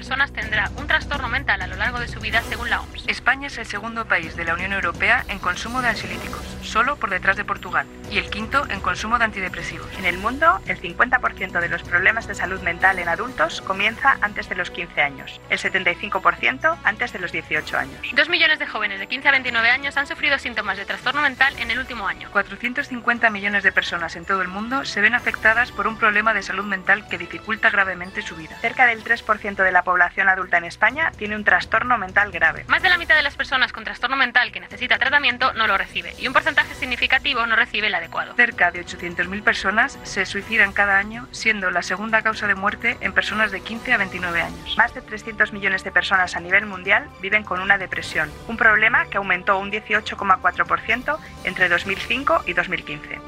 personas tendrá un trastorno mental a lo largo de su vida según la OMS. España es el segundo país de la Unión Europea en consumo de ansiolíticos, solo por detrás de Portugal, y el quinto en consumo de antidepresivos. En el mundo, el 50% de los problemas de salud mental en adultos comienza antes de los 15 años, el 75% antes de los 18 años. Dos millones de jóvenes de 15 a 29 años han sufrido síntomas de trastorno mental en el último año. 450 millones de personas en todo el mundo se ven afectadas por un problema de salud mental que dificulta gravemente su vida. Cerca del 3% de la población adulta en España tiene un trastorno mental grave. Más de la mitad de las personas con trastorno mental que necesita tratamiento no lo recibe y un porcentaje significativo no recibe el adecuado. Cerca de 800.000 personas se suicidan cada año, siendo la segunda causa de muerte en personas de 15 a 29 años. Más de 300 millones de personas a nivel mundial viven con una depresión, un problema que aumentó un 18,4% entre 2005 y 2015.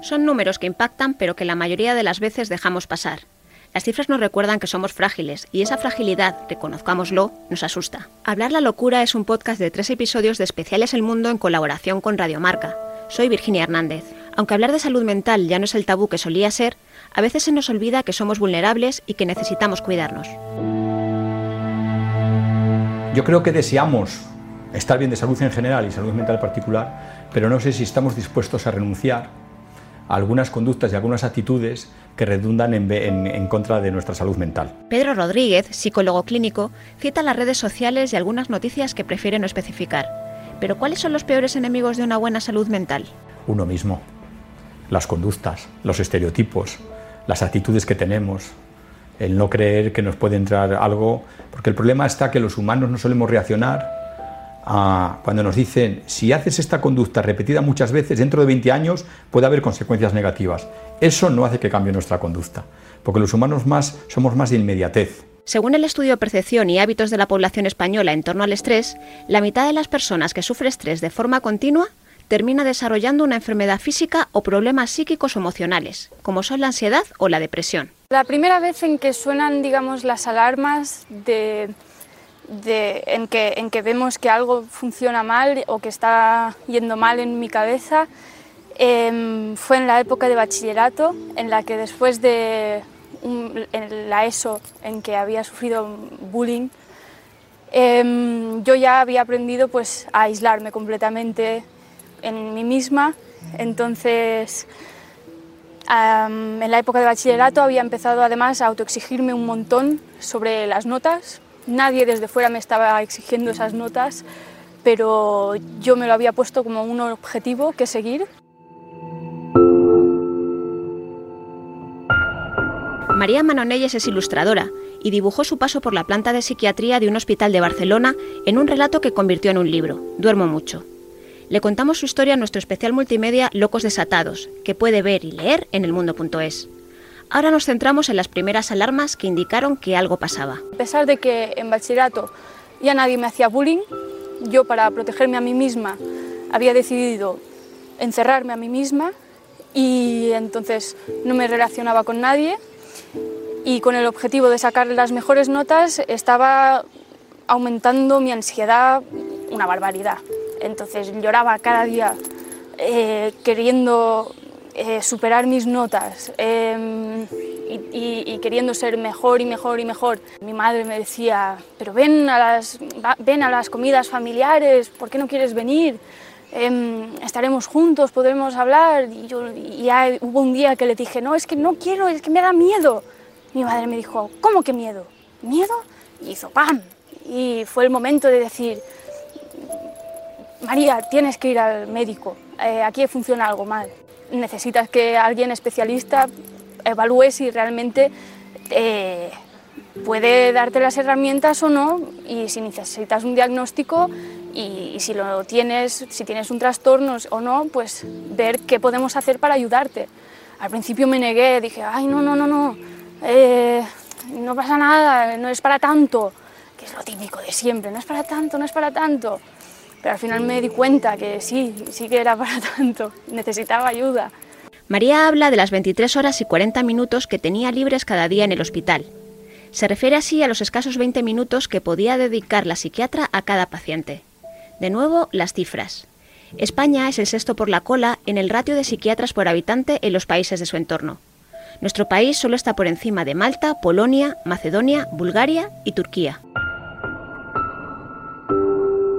Son números que impactan pero que la mayoría de las veces dejamos pasar. Las cifras nos recuerdan que somos frágiles y esa fragilidad, reconozcámoslo, nos asusta. Hablar la locura es un podcast de tres episodios de Especiales El Mundo en colaboración con Radiomarca. Soy Virginia Hernández. Aunque hablar de salud mental ya no es el tabú que solía ser, a veces se nos olvida que somos vulnerables y que necesitamos cuidarnos. Yo creo que deseamos estar bien de salud en general y salud mental en particular, pero no sé si estamos dispuestos a renunciar algunas conductas y algunas actitudes que redundan en, en, en, contra de nuestra salud mental. Pedro Rodríguez, psicólogo clínico, cita las redes sociales y algunas noticias que prefiere no especificar. Pero ¿cuáles son los peores enemigos de una buena salud mental? Uno mismo, las conductas, los estereotipos, las actitudes que tenemos, el no creer que nos puede entrar algo, porque el problema está que los humanos no solemos reaccionar a cuando nos dicen, si haces esta conducta repetida muchas veces, dentro de 20 años puede haber consecuencias negativas. Eso no hace que cambie nuestra conducta, porque los humanos más somos más de inmediatez. Según el estudio Percepción y Hábitos de la Población Española en torno al estrés, la mitad de las personas que sufre estrés de forma continua termina desarrollando una enfermedad física o problemas psíquicos o emocionales, como son la ansiedad o la depresión. La primera vez en que suenan, digamos, las alarmas de, en, que, en que vemos que algo funciona mal o que está yendo mal en mi cabeza eh, fue en la época de bachillerato, en la que después de en la ESO, en que había sufrido bullying, eh, yo ya había aprendido pues, a aislarme completamente en mí misma. Entonces, en la época de bachillerato había empezado además a autoexigirme un montón sobre las notas. Nadie desde fuera me estaba exigiendo esas notas, pero yo me lo había puesto como un objetivo que seguir. María Manonelles es ilustradora y dibujó su paso por la planta de psiquiatría de un hospital de Barcelona en un relato que convirtió en un libro, Duermo mucho. Le contamos su historia en nuestro especial multimedia Locos Desatados, que puede ver y leer en elmundo.es. Ahora nos centramos en las primeras alarmas que indicaron que algo pasaba. A pesar de que en bachillerato ya nadie me hacía bullying, yo para protegerme a mí misma había decidido encerrarme a mí misma y entonces no me relacionaba con nadie y con el objetivo de sacar las mejores notas estaba aumentando mi ansiedad una barbaridad. Entonces lloraba cada día eh, queriendo eh, superar mis notas eh, y, queriendo ser mejor y mejor y mejor. Mi madre me decía, pero ven a las, ven a las comidas familiares, ¿por qué no quieres venir? estaremos juntos, podremos hablar. Y, yo, ya hubo un día que le dije, no, es que no quiero, es que me da miedo. Mi madre me dijo, ¿cómo que miedo? ¿Miedo? Y hizo ¡pam! Y fue el momento de decir, María, tienes que ir al médico, eh, aquí funciona algo mal. Necesitas que alguien especialista evalúe si realmente eh, puede darte las herramientas o no y si necesitas un diagnóstico y, si lo tienes, si tienes un trastorno o no, pues ver qué podemos hacer para ayudarte. Al principio me negué, dije, ay, no, no, no, no, eh, no pasa nada, no es para tanto, que es lo típico de siempre, no es para tanto, no es para tanto. Pero al final me di cuenta que sí, sí que era para tanto, necesitaba ayuda. María habla de las 23 horas y 40 minutos que tenía libres cada día en el hospital. Se refiere así a los escasos 20 minutos que podía dedicar la psiquiatra a cada paciente. De nuevo, las cifras. España es el sexto por la cola en el ratio de psiquiatras por habitante en los países de su entorno. Nuestro país solo está por encima de Malta, Polonia, Macedonia, Bulgaria y Turquía.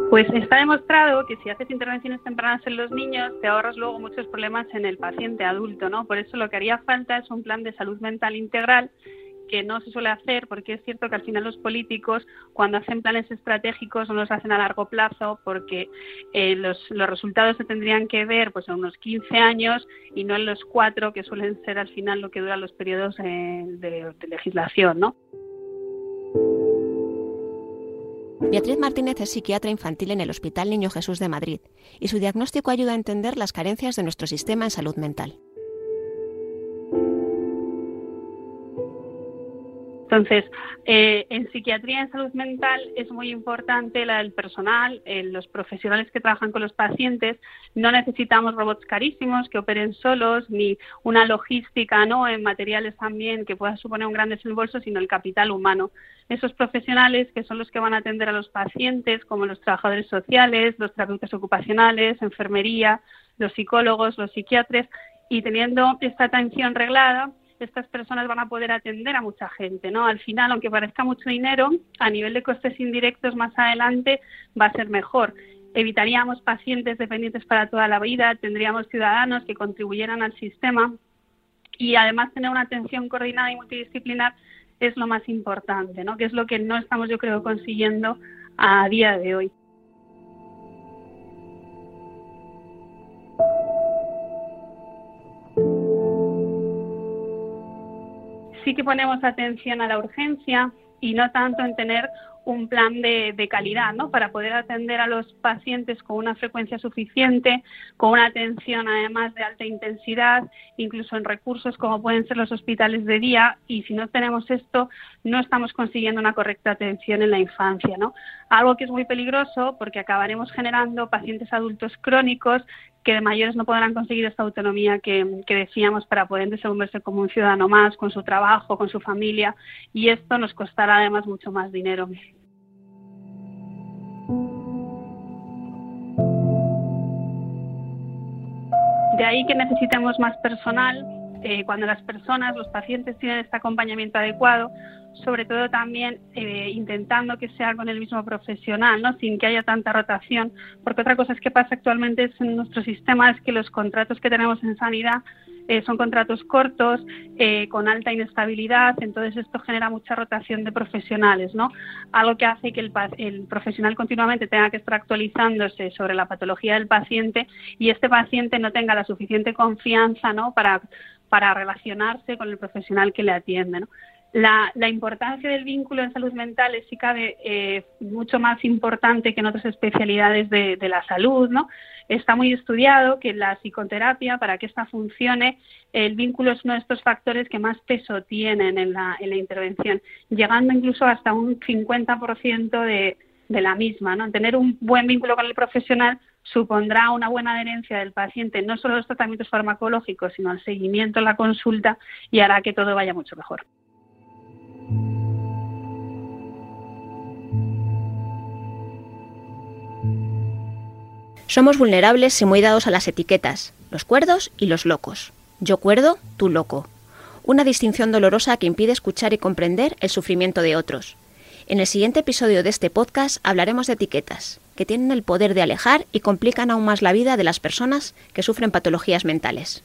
Pues está demostrado que si haces intervenciones tempranas en los niños, te ahorras luego muchos problemas en el paciente adulto, ¿no? Por eso lo que haría falta es un plan de salud mental integral que no se suele hacer porque es cierto que al final los políticos cuando hacen planes estratégicos no los hacen a largo plazo porque eh, los, los, resultados se tendrían que ver pues en unos 15 años y no en los cuatro que suelen ser al final lo que duran los periodos eh, de, de legislación, ¿no? Beatriz Martínez es psiquiatra infantil en el Hospital Niño Jesús de Madrid y su diagnóstico ayuda a entender las carencias de nuestro sistema en salud mental. Entonces, eh, en psiquiatría en salud mental es muy importante la del personal, eh, los profesionales que trabajan con los pacientes. No necesitamos robots carísimos que operen solos, ni una logística ¿no? en materiales también que pueda suponer un gran desembolso, sino el capital humano. Esos profesionales que son los que van a atender a los pacientes, como los trabajadores sociales, los terapeutas ocupacionales, enfermería, los psicólogos, los psiquiatras, y teniendo esta atención reglada, estas personas van a poder atender a mucha gente, ¿no? Al final, aunque parezca mucho dinero, a nivel de costes indirectos más adelante va a ser mejor. Evitaríamos pacientes dependientes para toda la vida, tendríamos ciudadanos que contribuyeran al sistema y además tener una atención coordinada y multidisciplinar es lo más importante, ¿no? Que es lo que no estamos, yo creo, consiguiendo a día de hoy. Sí que ponemos atención a la urgencia y no tanto en tener un plan de, calidad, ¿no? Para poder atender a los pacientes con una frecuencia suficiente, con una atención además de alta intensidad, incluso en recursos como pueden ser los hospitales de día. Y si no tenemos esto, no estamos consiguiendo una correcta atención en la infancia, ¿no? Algo que es muy peligroso porque acabaremos generando pacientes adultos crónicos que de mayores no podrán conseguir esta autonomía que, que, decíamos para poder desenvolverse como un ciudadano más, con su trabajo, con su familia, y esto nos costará además mucho más dinero. De ahí que necesitemos más personal eh, cuando las personas, los pacientes tienen este acompañamiento adecuado, sobre todo también eh, intentando que sea con el mismo profesional, ¿no? sin que haya tanta rotación, porque otra cosa es que pasa actualmente en nuestro sistema es que los contratos que tenemos en sanidad eh, son contratos cortos, eh, con alta inestabilidad, entonces esto genera mucha rotación de profesionales, ¿no? Algo que hace que el, el profesional continuamente tenga que estar actualizándose sobre la patología del paciente y este paciente no tenga la suficiente confianza, ¿no? Para, para relacionarse con el profesional que le atiende, ¿no? La, la, importancia del vínculo en salud mental es, si cabe, eh, mucho más importante que en otras especialidades de, de, la salud, ¿no? Está muy estudiado que la psicoterapia, para que esta funcione, el vínculo es uno de estos factores que más peso tienen en la, en la intervención, llegando incluso hasta un 50% de, de la misma, ¿no? Tener un buen vínculo con el profesional supondrá una buena adherencia del paciente, no solo a los tratamientos farmacológicos, sino al seguimiento en la consulta y hará que todo vaya mucho mejor. Somos vulnerables y muy dados a las etiquetas, los cuerdos y los locos. Yo cuerdo, tú loco. Una distinción dolorosa que impide escuchar y comprender el sufrimiento de otros. En el siguiente episodio de este podcast hablaremos de etiquetas, que tienen el poder de alejar y complican aún más la vida de las personas que sufren patologías mentales.